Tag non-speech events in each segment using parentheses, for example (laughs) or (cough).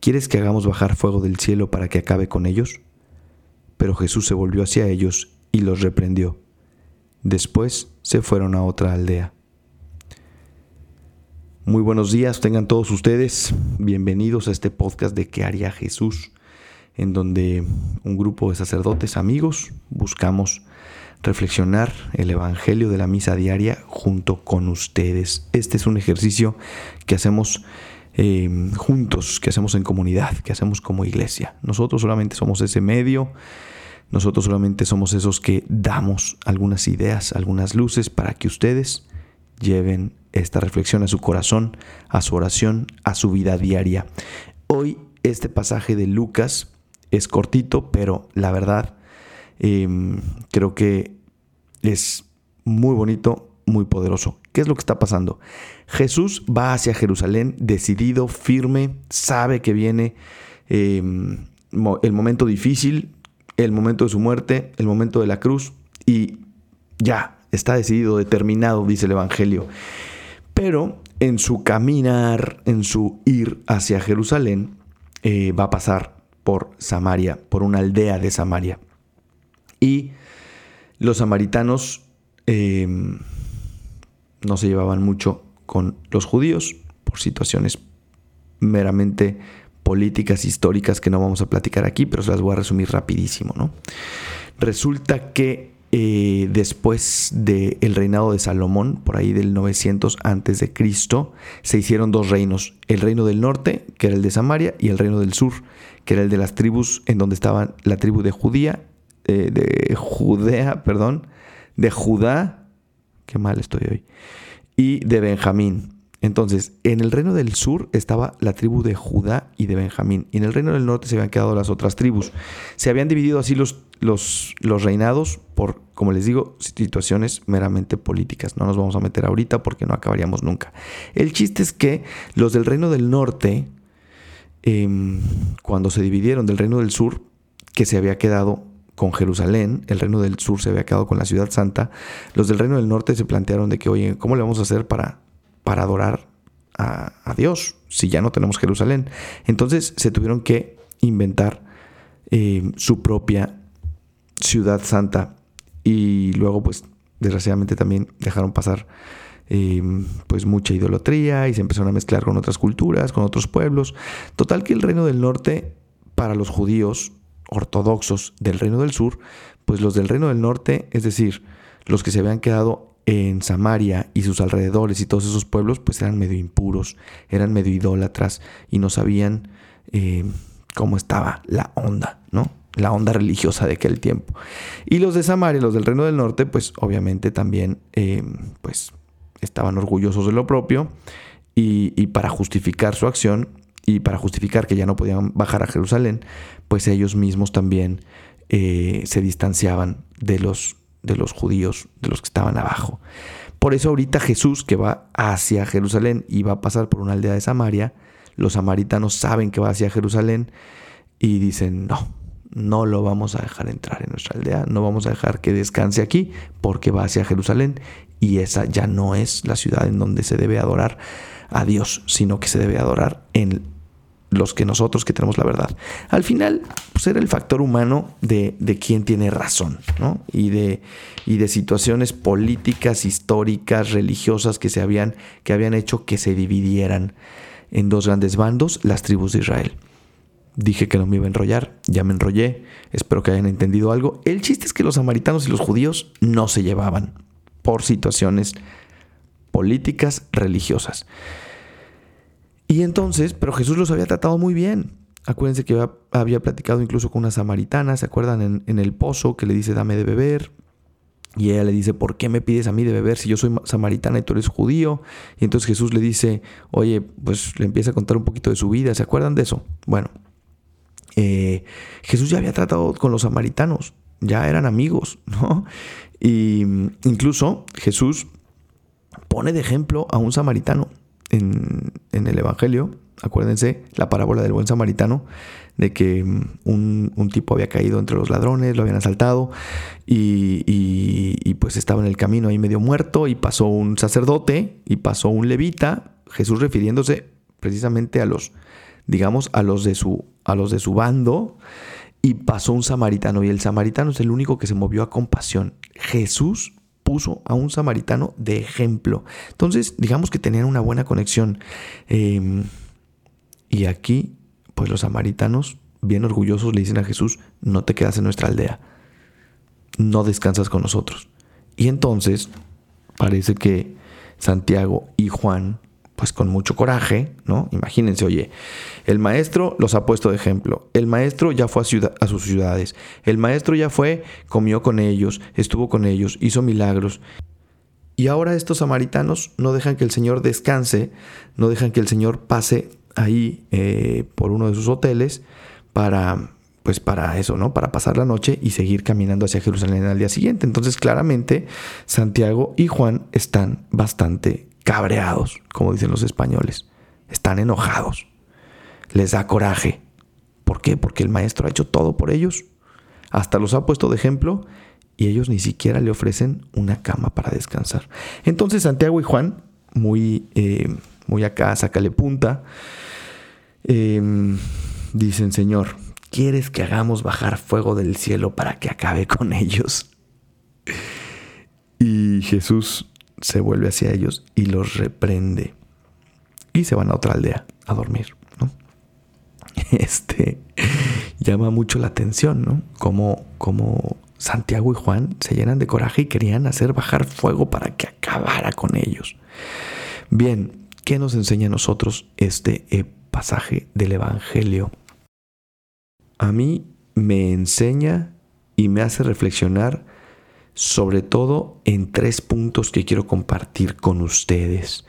¿quieres que hagamos bajar fuego del cielo para que acabe con ellos? Pero Jesús se volvió hacia ellos y los reprendió. Después se fueron a otra aldea. Muy buenos días, tengan todos ustedes. Bienvenidos a este podcast de ¿Qué haría Jesús? En donde un grupo de sacerdotes amigos buscamos reflexionar el Evangelio de la misa diaria junto con ustedes. Este es un ejercicio que hacemos eh, juntos, que hacemos en comunidad, que hacemos como iglesia. Nosotros solamente somos ese medio, nosotros solamente somos esos que damos algunas ideas, algunas luces para que ustedes lleven esta reflexión a su corazón, a su oración, a su vida diaria. Hoy este pasaje de Lucas es cortito, pero la verdad em, creo que es muy bonito, muy poderoso. ¿Qué es lo que está pasando? Jesús va hacia Jerusalén decidido, firme, sabe que viene em, el momento difícil, el momento de su muerte, el momento de la cruz y ya, está decidido, determinado, dice el Evangelio. Pero en su caminar, en su ir hacia Jerusalén, eh, va a pasar por Samaria, por una aldea de Samaria. Y los samaritanos em, no se llevaban mucho con los judíos por situaciones meramente políticas históricas que no vamos a platicar aquí, pero se las voy a resumir rapidísimo. ¿no? Resulta que eh, después del reinado de Salomón, por ahí del 900 antes de Cristo, se hicieron dos reinos, el reino del norte, que era el de Samaria, y el reino del sur, que era el de las tribus en donde estaban la tribu de Judía, eh, de Judea, perdón, de Judá, qué mal estoy hoy, y de Benjamín. Entonces, en el reino del sur estaba la tribu de Judá y de Benjamín, y en el reino del norte se habían quedado las otras tribus. Se habían dividido así los, los, los reinados por, como les digo, situaciones meramente políticas. No nos vamos a meter ahorita porque no acabaríamos nunca. El chiste es que los del reino del norte, em, cuando se dividieron del reino del sur, que se había quedado con Jerusalén, el reino del sur se había quedado con la ciudad santa, los del reino del norte se plantearon de que, oye, ¿cómo le vamos a hacer para para adorar a, Dios si ya no tenemos Jerusalén. Entonces se tuvieron que inventar eh, su propia ciudad santa y luego pues desgraciadamente también dejaron pasar eh, pues mucha idolatría y se empezaron a mezclar con otras culturas, con otros pueblos. Total que el reino del norte para los judíos ortodoxos del reino del sur, pues los del reino del norte, es decir, los que se habían quedado en Samaria y sus alrededores y todos esos pueblos pues eran medio impuros, eran medio idólatras y no sabían eh, cómo estaba la onda, ¿no? La onda religiosa de aquel tiempo. Y los de Samaria, los del Reino del Norte, pues obviamente también eh, pues estaban orgullosos de lo propio y, para justificar su acción y para justificar que ya no podían bajar a Jerusalén, pues ellos mismos también eh, se distanciaban de los de los judíos, de los que estaban abajo. Por eso ahorita Jesús que va hacia Jerusalén y va a pasar por una aldea de Samaria, los samaritanos saben que va hacia Jerusalén y dicen, no, no lo vamos a dejar entrar en nuestra aldea, no vamos a dejar que descanse aquí porque va hacia Jerusalén y esa ya no es la ciudad en donde se debe adorar a Dios, sino que se debe adorar en los que nosotros que tenemos la verdad. Al final, pues era el factor humano de, de quién tiene razón, ¿no? Y de, y de situaciones políticas, históricas, religiosas que se habían, que habían hecho que se dividieran en dos grandes bandos, las tribus de Israel. Dije que no me iba a enrollar, ya me enrollé, espero que hayan entendido algo. El chiste es que los samaritanos y los judíos no se llevaban por situaciones políticas, religiosas. Y entonces, pero Jesús los había tratado muy bien. Acuérdense que había platicado incluso con una samaritana, ¿se acuerdan? En, el pozo que le dice, dame de beber. Y ella le dice, ¿por qué me pides a mí de beber si yo soy samaritana y tú eres judío? Y entonces Jesús le dice, oye, pues le empieza a contar un poquito de su vida. ¿Se acuerdan de eso? Bueno, eh, Jesús ya había tratado con los samaritanos, ya eran amigos, (laughs) ¿no? Y incluso Jesús pone de ejemplo a un samaritano en, el Evangelio. Acuérdense la parábola del buen samaritano, de que mm, un, tipo había caído entre los ladrones, lo habían asaltado y, y, pues estaba en el camino ahí medio muerto y pasó un sacerdote y pasó un levita, Jesús refiriéndose precisamente a los, digamos, a los de su, a los de su bando y pasó un samaritano y el samaritano es el único que se movió a compasión. Jesús puso a un samaritano de ejemplo. Entonces, digamos que tenían una buena conexión. Em, y aquí, pues los samaritanos, bien orgullosos, le dicen a Jesús, no te quedas en nuestra aldea, no descansas con nosotros. Y entonces, parece que Santiago y Juan pues con mucho coraje, ¿no? Imagínense, oye, el maestro los ha puesto de ejemplo, el maestro ya fue a, sus ciudades, el maestro ya fue, comió con ellos, estuvo con ellos, hizo milagros. Y ahora estos samaritanos no dejan que el Señor descanse, no dejan que el Señor pase ahí eh, por uno de sus hoteles para, pues para eso, ¿no? Para pasar la noche y seguir caminando hacia Jerusalén al día siguiente. Entonces, claramente, Santiago y Juan están bastante cabreados, como dicen los españoles. Están enojados. Les da coraje. ¿Por qué? Porque el maestro ha hecho todo por ellos. Hasta los ha puesto de ejemplo y ellos ni siquiera le ofrecen una cama para descansar. Entonces Santiago y Juan, muy, eh, muy acá, sácale punta, em, dicen, Señor, ¿quieres que hagamos bajar fuego del cielo para que acabe con ellos? (laughs) Y Jesús se vuelve hacia ellos y los reprende. Y se van a otra aldea a dormir. (laughs) Este llama mucho la atención, ¿no? Como, como Santiago y Juan se llenan de coraje y querían hacer bajar fuego para que acabara con ellos. Bien, ¿qué nos enseña a nosotros este eh, pasaje del Evangelio? A mí me enseña y me hace reflexionar sobre todo en tres puntos que quiero compartir con ustedes.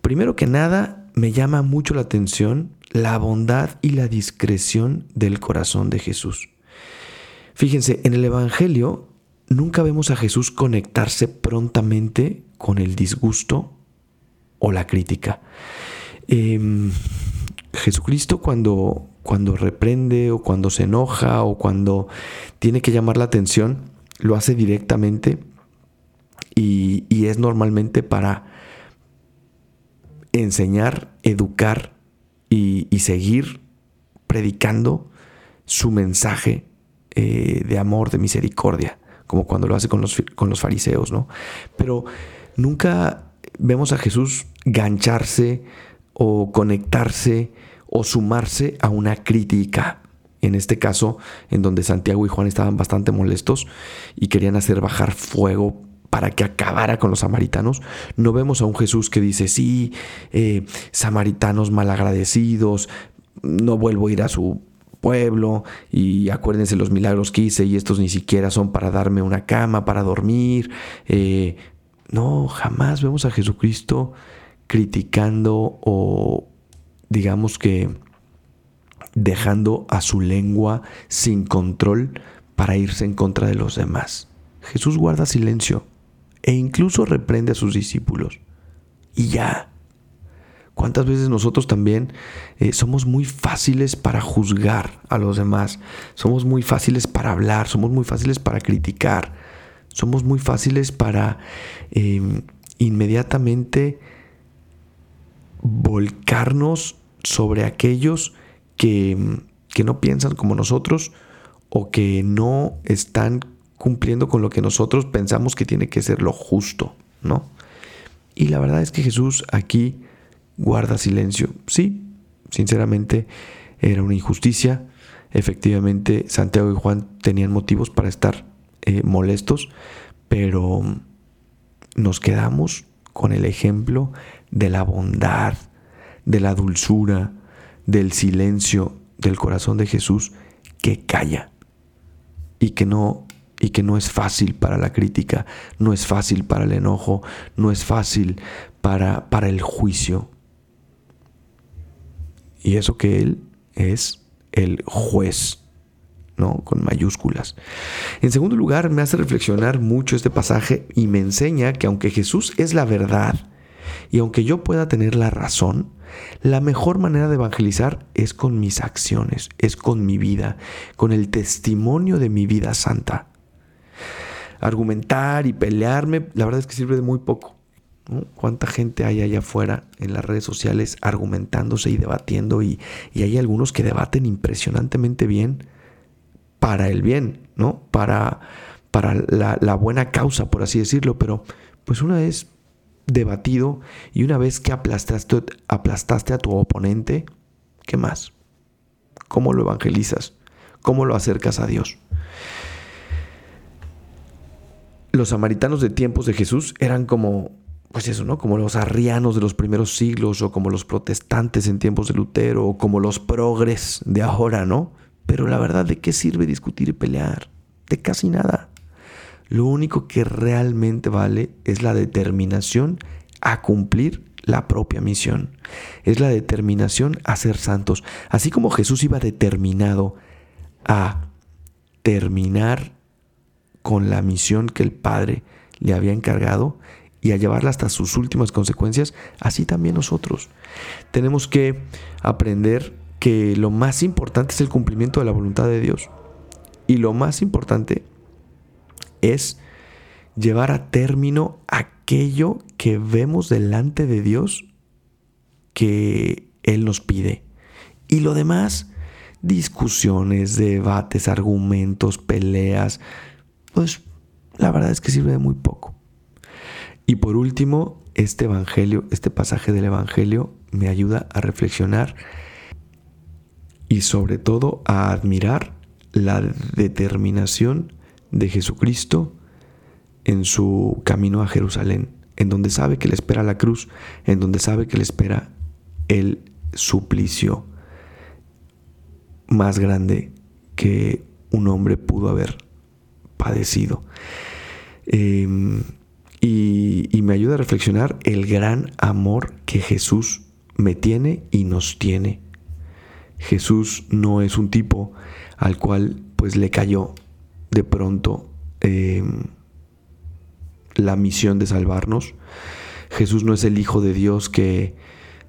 Primero que nada, me llama mucho la atención la bondad y la discreción del corazón de Jesús. Fíjense, en el Evangelio nunca vemos a Jesús conectarse prontamente con el disgusto o la crítica. Em, Jesucristo cuando, cuando reprende o cuando se enoja o cuando tiene que llamar la atención, lo hace directamente y, es normalmente para enseñar, educar y, seguir predicando su mensaje eh, de amor, de misericordia, como cuando lo hace con los, con los fariseos, ¿no? Pero nunca vemos a Jesús gancharse o conectarse o sumarse a una crítica en este caso, en donde Santiago y Juan estaban bastante molestos y querían hacer bajar fuego para que acabara con los samaritanos, no vemos a un Jesús que dice, sí, eh, samaritanos malagradecidos, no vuelvo a ir a su pueblo y acuérdense los milagros que hice y estos ni siquiera son para darme una cama, para dormir. Eh, no, jamás vemos a Jesucristo criticando o digamos que dejando a su lengua sin control para irse en contra de los demás. Jesús guarda silencio e incluso reprende a sus discípulos. Y ya. ¿Cuántas veces nosotros también eh, somos muy fáciles para juzgar a los demás? Somos muy fáciles para hablar, somos muy fáciles para criticar, somos muy fáciles para em, inmediatamente volcarnos sobre aquellos que, no piensan como nosotros o que no están cumpliendo con lo que nosotros pensamos que tiene que ser lo justo, ¿no? Y la verdad es que Jesús aquí guarda silencio. Sí, sinceramente era una injusticia. Efectivamente, Santiago y Juan tenían motivos para estar eh, molestos, pero nos quedamos con el ejemplo de la bondad, de la dulzura, del silencio del corazón de Jesús que calla y que no y que no es fácil para la crítica, no es fácil para el enojo, no es fácil para, para el juicio. Y eso que Él es el juez, ¿no? Con mayúsculas. En segundo lugar, me hace reflexionar mucho este pasaje y me enseña que aunque Jesús es la verdad y aunque yo pueda tener la razón, la mejor manera de evangelizar es con mis acciones, es con mi vida, con el testimonio de mi vida santa. Argumentar y pelearme, la verdad es que sirve de muy poco. ¿Cuánta gente hay allá afuera en las redes sociales argumentándose y debatiendo? Y, hay algunos que debaten impresionantemente bien para el bien, ¿no? Para, para la, la buena causa, por así decirlo. Pero pues una vez debatido y una vez que aplastaste, aplastaste a tu oponente, ¿qué más? ¿Cómo lo evangelizas? ¿Cómo lo acercas a Dios? Los samaritanos de tiempos de Jesús eran como pues eso, ¿no? Como los arrianos de los primeros siglos o como los protestantes en tiempos de Lutero o como los progres de ahora, ¿no? Pero la verdad, ¿de qué sirve discutir y pelear? De casi nada. Lo único que realmente vale es la determinación a cumplir la propia misión. Es la determinación a ser santos. Así como Jesús iba determinado a terminar con la misión que el Padre le había encargado, y a llevarla hasta sus últimas consecuencias, así también nosotros. Tenemos que aprender que lo más importante es el cumplimiento de la voluntad de Dios. Y lo más importante es llevar a término aquello que vemos delante de Dios que Él nos pide. Y lo demás, discusiones, debates, argumentos, peleas, pues la verdad es que sirve de muy poco. Y por último, este evangelio, este pasaje del evangelio me ayuda a reflexionar y sobre todo a admirar la determinación de Jesucristo en su camino a Jerusalén, en donde sabe que le espera la cruz, en donde sabe que le espera el suplicio más grande que un hombre pudo haber padecido. Em, y, me ayuda a reflexionar el gran amor que Jesús me tiene y nos tiene. Jesús no es un tipo al cual pues le cayó de pronto em, la misión de salvarnos. Jesús no es el Hijo de Dios que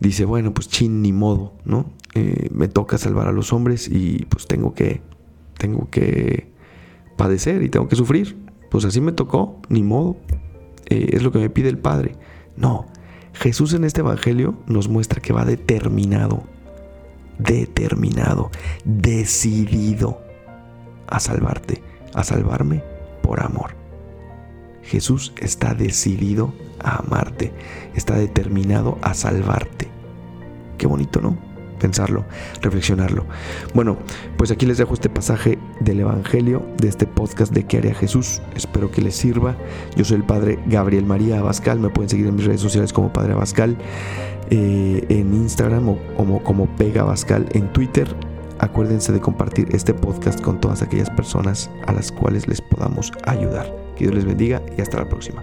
dice, bueno, pues chin, ni modo, ¿no? Eh, me toca salvar a los hombres y pues tengo que, tengo que padecer y tengo que sufrir. Pues así me tocó, ni modo. Eh, es lo que me pide el Padre. No, Jesús en este Evangelio nos muestra que va determinado, determinado, decidido a salvarte, a salvarme por amor. Jesús está decidido a amarte, está determinado a salvarte. Qué bonito, ¿no? pensarlo, reflexionarlo. Bueno, pues aquí les dejo este pasaje del Evangelio, de este podcast de ¿Qué haría Jesús? Espero que les sirva. Yo soy el Padre Gabriel María Abascal, me pueden seguir en mis redes sociales como Padre Abascal, eh, en Instagram o como, como Pega Abascal en Twitter. Acuérdense de compartir este podcast con todas aquellas personas a las cuales les podamos ayudar. Que Dios les bendiga y hasta la próxima.